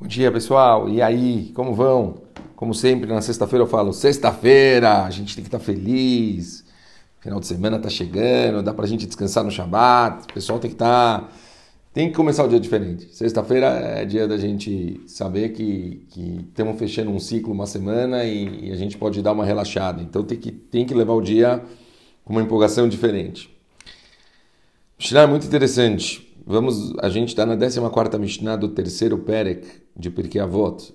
Bom dia, pessoal. E aí, como vão? Como sempre, na sexta-feira eu falo, sexta-feira, a gente tem que estar feliz. Final de semana está chegando, dá para a gente descansar no Shabat. O pessoal tem que estar... Tem que começar o dia diferente. Sexta-feira é dia da gente saber que, que estamos fechando um ciclo, uma semana e, e, a gente pode dar uma relaxada. Então tem que, tem que levar o dia com uma empolgação diferente. Mishnah é muito interessante. Vamos, a gente está na 14ª Mishnah do terceiro Perek de Pirkei Avot.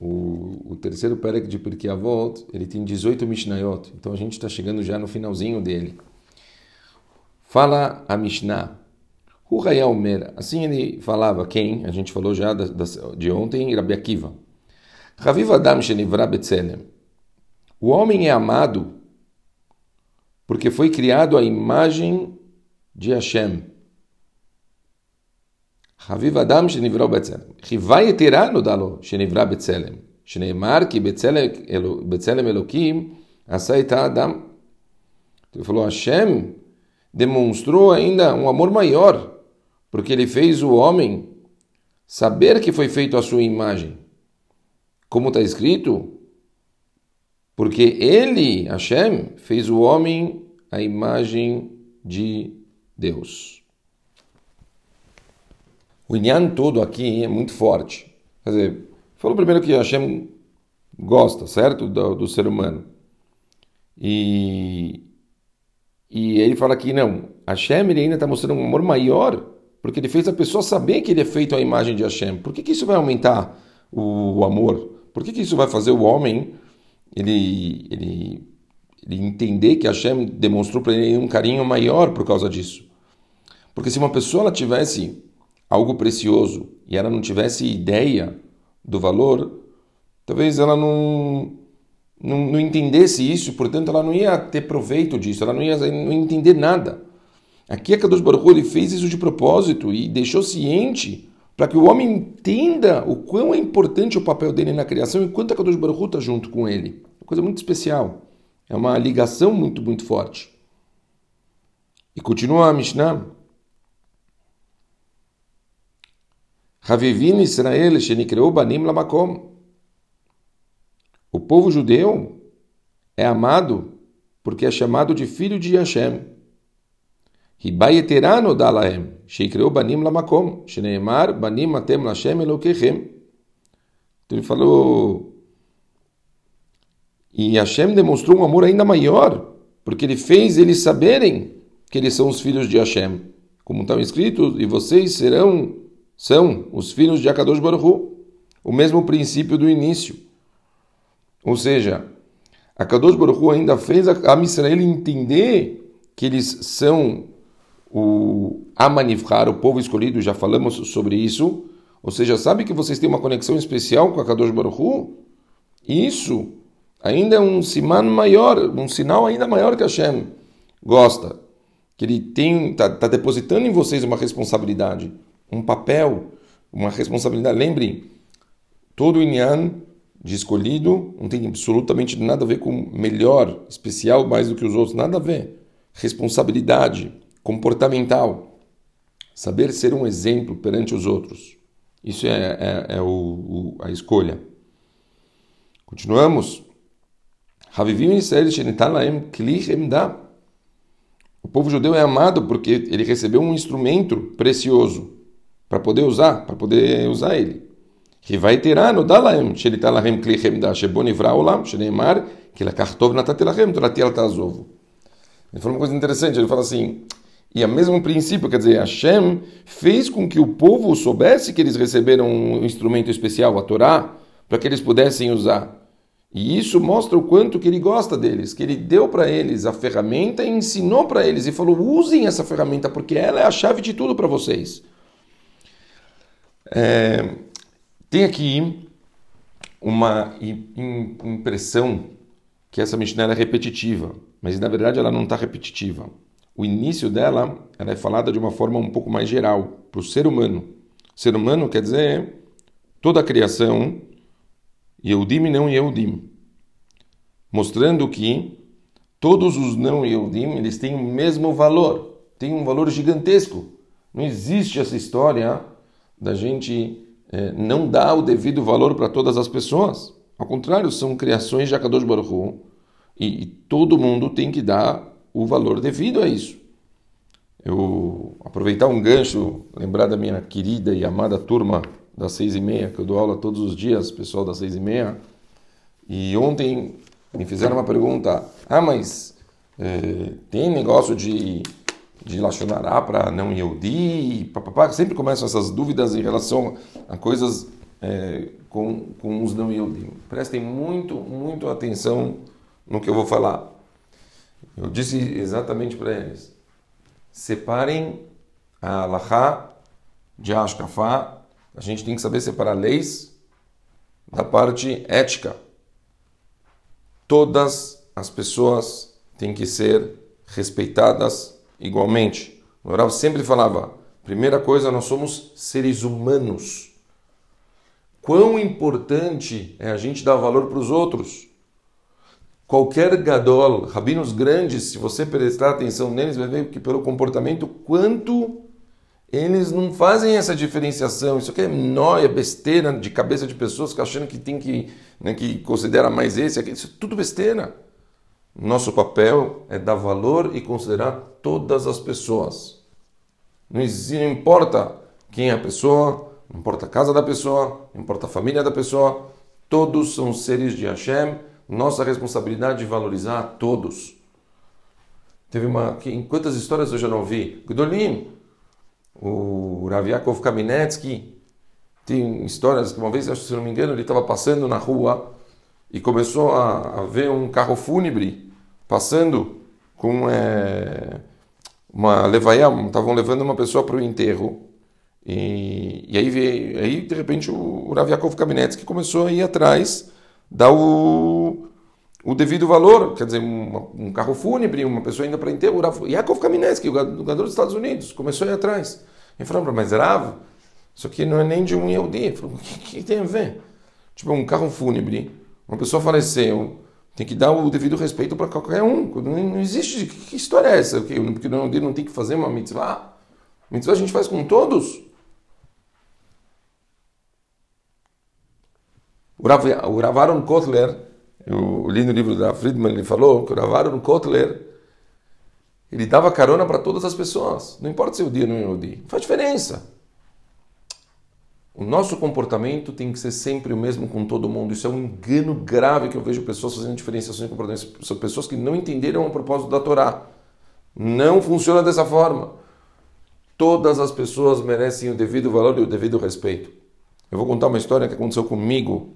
O, o terceiro Perek de Pirkei Avot, ele tem 18 Mishnayot. Então a gente está chegando já no finalzinho dele. Fala a Mishnah. Omer, assim ele falava, quem? A gente falou já de ontem, Rabi Akiva. Raviv Adam Shenivra. O homem é amado porque foi criado à imagem de Hashem. חביב אדם שנברא בצלם. חיבה יתרה נודע לו שנברא בצלם, שנאמר כי בצלם, אלו, בצלם אלוקים עשה את האדם. Ele falou, Hashem demonstrou ainda um amor maior, porque ele fez o homem saber que foi feito a sua imagem. Como está escrito, porque ele, Hashem, fez o homem a imagem de Deus. O Inyan todo aqui é muito forte. Quer dizer, falou primeiro que Hashem gosta, certo? Do, do ser humano. E, e ele fala que não, Hashem ele ainda está mostrando um amor maior, porque ele fez a pessoa saber que ele é feito à imagem de Hashem. Por que, que isso vai aumentar o, o amor? Por que, que isso vai fazer o homem ele, ele, ele entender que Hashem demonstrou para ele um carinho maior por causa disso? Porque se uma pessoa ela tivesse algo precioso e ela não tivesse ideia do valor, talvez ela não, não, não entendesse isso, portanto ela não ia ter proveito disso, ela não ia, não ia entender nada. Aqui a Kadosh Baruch ele fez isso de propósito e deixou ciente para que o homem entenda o quão é importante o papel dele na criação e quanto a Kadosh Baruch está junto com ele. Uma coisa muito especial. É uma ligação muito, muito forte. E continua a Mishnah. Havivin Israel Shenikreou Banim Lamakom. O povo judeu é amado porque é chamado de filho de Hashem. Hibayeterano dalahem, sheikreou banim lamakom, sheneemar banim atem lashem elokechem. Então ele falou, e Hashem demonstrou um amor ainda maior, porque ele fez eles saberem que eles são os filhos de Hashem. Como estão escritos, e vocês serão são os filhos de Akadosh Baruch o mesmo princípio do início. Ou seja, Akadosh Baruch ainda fez a Israel entender que eles são o Amanivhar, o povo escolhido, já falamos sobre isso. Ou seja, sabe que vocês têm uma conexão especial com Akadosh Baruch Isso ainda é um siman maior, um sinal ainda maior que Hashem gosta. Que ele está tá depositando em vocês uma responsabilidade um papel, uma responsabilidade. Lembre, todo o Inyan de escolhido não tem absolutamente nada a ver com melhor, especial, mais do que os outros, nada a ver. Responsabilidade comportamental, saber ser um exemplo perante os outros. Isso é, é, é o, o, a escolha. Continuamos. O povo judeu é amado porque ele recebeu um instrumento precioso para poder usar, para poder usar ele. E vai tirar no lá, shelita lahem klichem da shebonivra olam, sheneimar, que lakartov é natatelachem, toratiel tazovo. Ele falou uma coisa interessante, ele fala assim, e é o mesmo princípio, quer dizer, Hashem fez com que o povo soubesse que eles receberam um instrumento especial, a Torá, para que eles pudessem usar. E isso mostra o quanto que ele gosta deles, que ele deu para eles a ferramenta e ensinou para eles e falou: usem essa ferramenta porque ela é a chave de tudo para vocês. É, tem aqui uma impressão que essa Mishnah é repetitiva, mas na verdade ela não está repetitiva. O início dela ela é falada de uma forma um pouco mais geral, para o ser humano. Ser humano quer dizer toda a criação, Yehudim e não Yehudim, mostrando que todos os não Yehudim eles têm o mesmo valor, têm um valor gigantesco. Não existe essa história da gente é, não dá o devido valor para todas as pessoas. Ao contrário, são criações de Akadosh Baruch Hu, e, e todo mundo tem que dar o valor devido a isso. Eu aproveitar um gancho, lembrar da minha querida e amada turma das seis e meia, que eu dou aula todos os dias, pessoal das seis e meia, e ontem me fizeram uma pergunta, ah, mas é, tem negócio de, de Lachonará para não Yehudi, papapá, sempre começam essas dúvidas em relação a coisas é, com, com os não Yehudi. Prestem muito, muito atenção no que eu vou falar. Eu disse exatamente para eles, separem a Allahá de Ashkafá, a gente tem que saber separar leis da parte ética. Todas as pessoas têm que ser respeitadas igualmente. O Rav sempre falava: primeira coisa, nós somos seres humanos. Quão importante é a gente dar valor para os outros. Qualquer gadol, rabinos grandes, se você prestar atenção neles, vai ver que pelo comportamento, quanto eles não fazem essa diferenciação. Isso aqui é nóia, besteira de cabeça de pessoas que achando que tem que, né, que considera mais esse, aqui. Isso é tudo besteira. Nosso papel é dar valor e considerar todas as pessoas. Não, importa quem é a pessoa, não importa a casa da pessoa, não importa a família da pessoa, todos são seres de Hashem. Nossa responsabilidade é valorizar todos. Teve uma. Quantas histórias eu já não vi? Gdolim, o Rav Yaakov Kaminetsky, tem histórias que uma vez, se não me engano, ele estava passando na rua e começou a, a ver um carro fúnebre passando com é, uma levaia, estavam levando uma pessoa para o enterro. E, e aí, veio, aí, de repente, o, o Rav Yaakov Kaminetsky começou a ir atrás, dar o, o devido valor, quer dizer, um, um carro fúnebre, uma pessoa indo para enterro. O Rav Yaakov Kaminetsky, o jogador dos Estados Unidos, começou a ir atrás. Ele falou, mas Rav, isso aqui não é nem de um Yehudi. Ele falou, o que, que tem a ver? Tipo, um carro fúnebre, uma pessoa faleceu, tem que dar o devido respeito para qualquer um. Não, não existe. Que, história é essa? Porque o Yehudi não tem que fazer uma mitzvah? Mitzvah a gente faz com todos. O Rav, Kotler, eu li no livro da Friedman, ele falou que o Rav Kotler ele dava carona para todas as pessoas. Não importa se é o dia ou não é o dia. Não faz diferença. O nosso comportamento tem que ser sempre o mesmo com todo mundo. Isso é um engano grave que eu vejo pessoas fazendo diferenciações de comportamento. São pessoas que não entenderam o propósito da Torá. Não funciona dessa forma. Todas as pessoas merecem o devido valor e o devido respeito. Eu vou contar uma história que aconteceu comigo,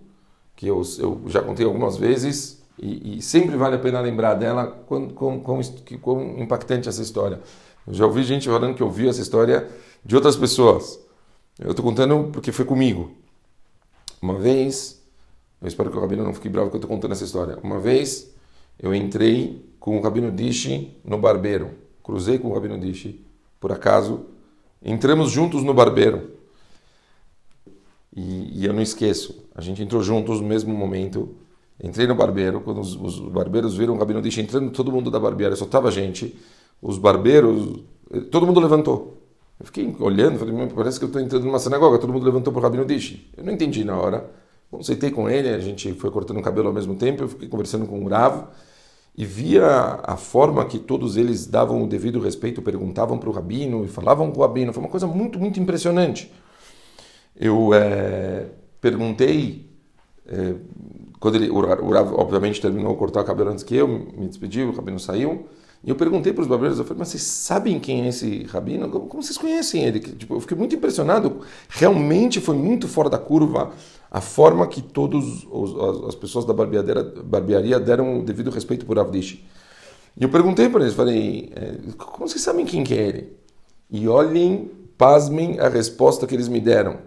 que eu, eu já contei algumas vezes, e, e, sempre vale a pena lembrar dela quão impactante essa história. Eu já ouvi gente falando que ouviu essa história de outras pessoas. Eu estou contando porque foi comigo. Uma vez, eu espero que o Rabino não fique bravo que eu estou contando essa história. Uma vez eu entrei com o Rabino Dishi no barbeiro. Cruzei com o Rabino Dishi, por acaso. Entramos juntos no barbeiro. E, e eu não esqueço, a gente entrou juntos no mesmo momento Entrei no barbeiro, quando os, os barbeiros viram o Rabino Dish entrando, todo mundo da barbearia, só gente. Os barbeiros, todo mundo levantou. Eu fiquei olhando, falei, parece que eu estou entrando numa sinagoga, todo mundo levantou para o Rabino Dish. Eu não entendi na hora. Conceitei com ele, a gente foi cortando o cabelo ao mesmo tempo, eu fiquei conversando com o Bravo e via a forma que todos eles davam o devido respeito, perguntavam para o Rabino e falavam com o Rabino. Foi uma coisa muito, muito impressionante. Eu é, perguntei é, quando ele, o Rav, obviamente, terminou cortar o cabelo antes que eu, me despediu, o rabino saiu. E eu perguntei para os barbeiros, eu falei, mas vocês sabem quem é esse rabino? Como, vocês conhecem ele? Tipo, eu fiquei muito impressionado. Realmente foi muito fora da curva a forma que todas as pessoas da barbearia deram o devido respeito por Avdish. E eu perguntei para eles, falei, é, como vocês sabem quem que é ele? E olhem, pasmem a resposta que eles me deram.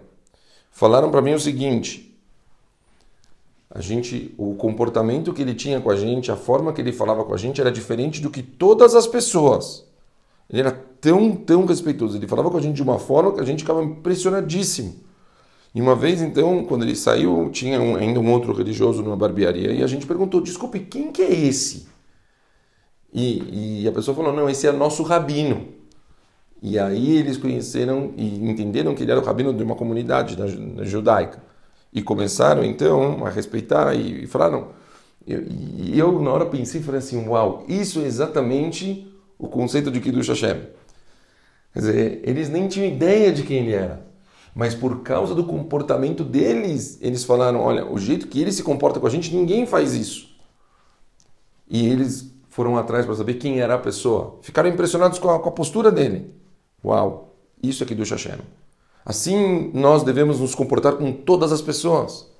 Falaram para mim o seguinte, a gente, o comportamento que ele tinha com a gente, a forma que ele falava com a gente era diferente do que todas as pessoas. Ele era tão, tão respeitoso. Ele falava com a gente de uma forma que a gente ficava impressionadíssimo. E uma vez, então, quando ele saiu, tinha um, ainda um outro religioso numa barbearia e a gente perguntou: desculpe, quem que é esse? E, e a pessoa falou: não, esse é nosso rabino. E aí eles conheceram e entenderam que ele era o rabino de uma comunidade judaica. E começaram então a respeitar e, falaram. E eu, na hora pensei e falei assim: uau, isso é exatamente o conceito de Kiddush Hashem. Quer dizer, eles nem tinham ideia de quem ele era. Mas por causa do comportamento deles, eles falaram: olha, o jeito que ele se comporta com a gente, ninguém faz isso. E eles foram atrás para saber quem era a pessoa. Ficaram impressionados com a, com a postura dele. Uau, isso é Kiddush Hashem. Assim nós devemos nos comportar com todas as pessoas.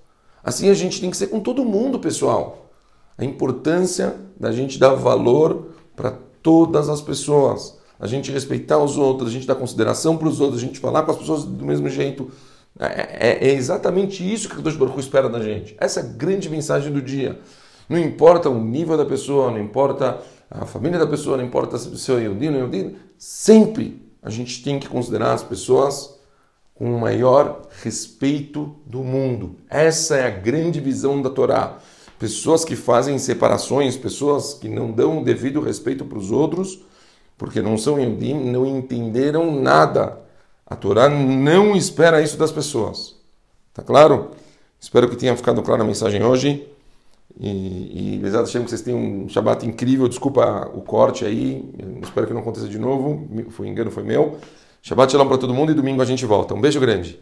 Assim a gente tem que ser com todo mundo, pessoal. A importância da gente dar valor para todas as pessoas a gente respeitar os outros, a gente dar consideração para os outros, a gente falar com as pessoas do mesmo jeito. É, é, é exatamente isso que o Deus Baruch espera da gente. Essa é a grande mensagem do dia. Não importa o nível da pessoa, não importa a família da pessoa, não importa se é Yehudi ou não Yehudi, sempre a gente tem que considerar as pessoas com o maior respeito do mundo. Essa é a grande visão da Torá. Pessoas que fazem separações, pessoas que não dão o devido respeito para os outros, porque não são Yudim, não entenderam nada. A Torá não espera isso das pessoas. Tá claro? Espero que tenha ficado clara a mensagem hoje. E, e Bezat Hashem, que vocês tenham um Shabbat incrível. Desculpa o corte aí. Espero que não aconteça de novo. Foi engano, foi meu. Shabbat Shalom para todo mundo e domingo a gente volta. Um beijo grande.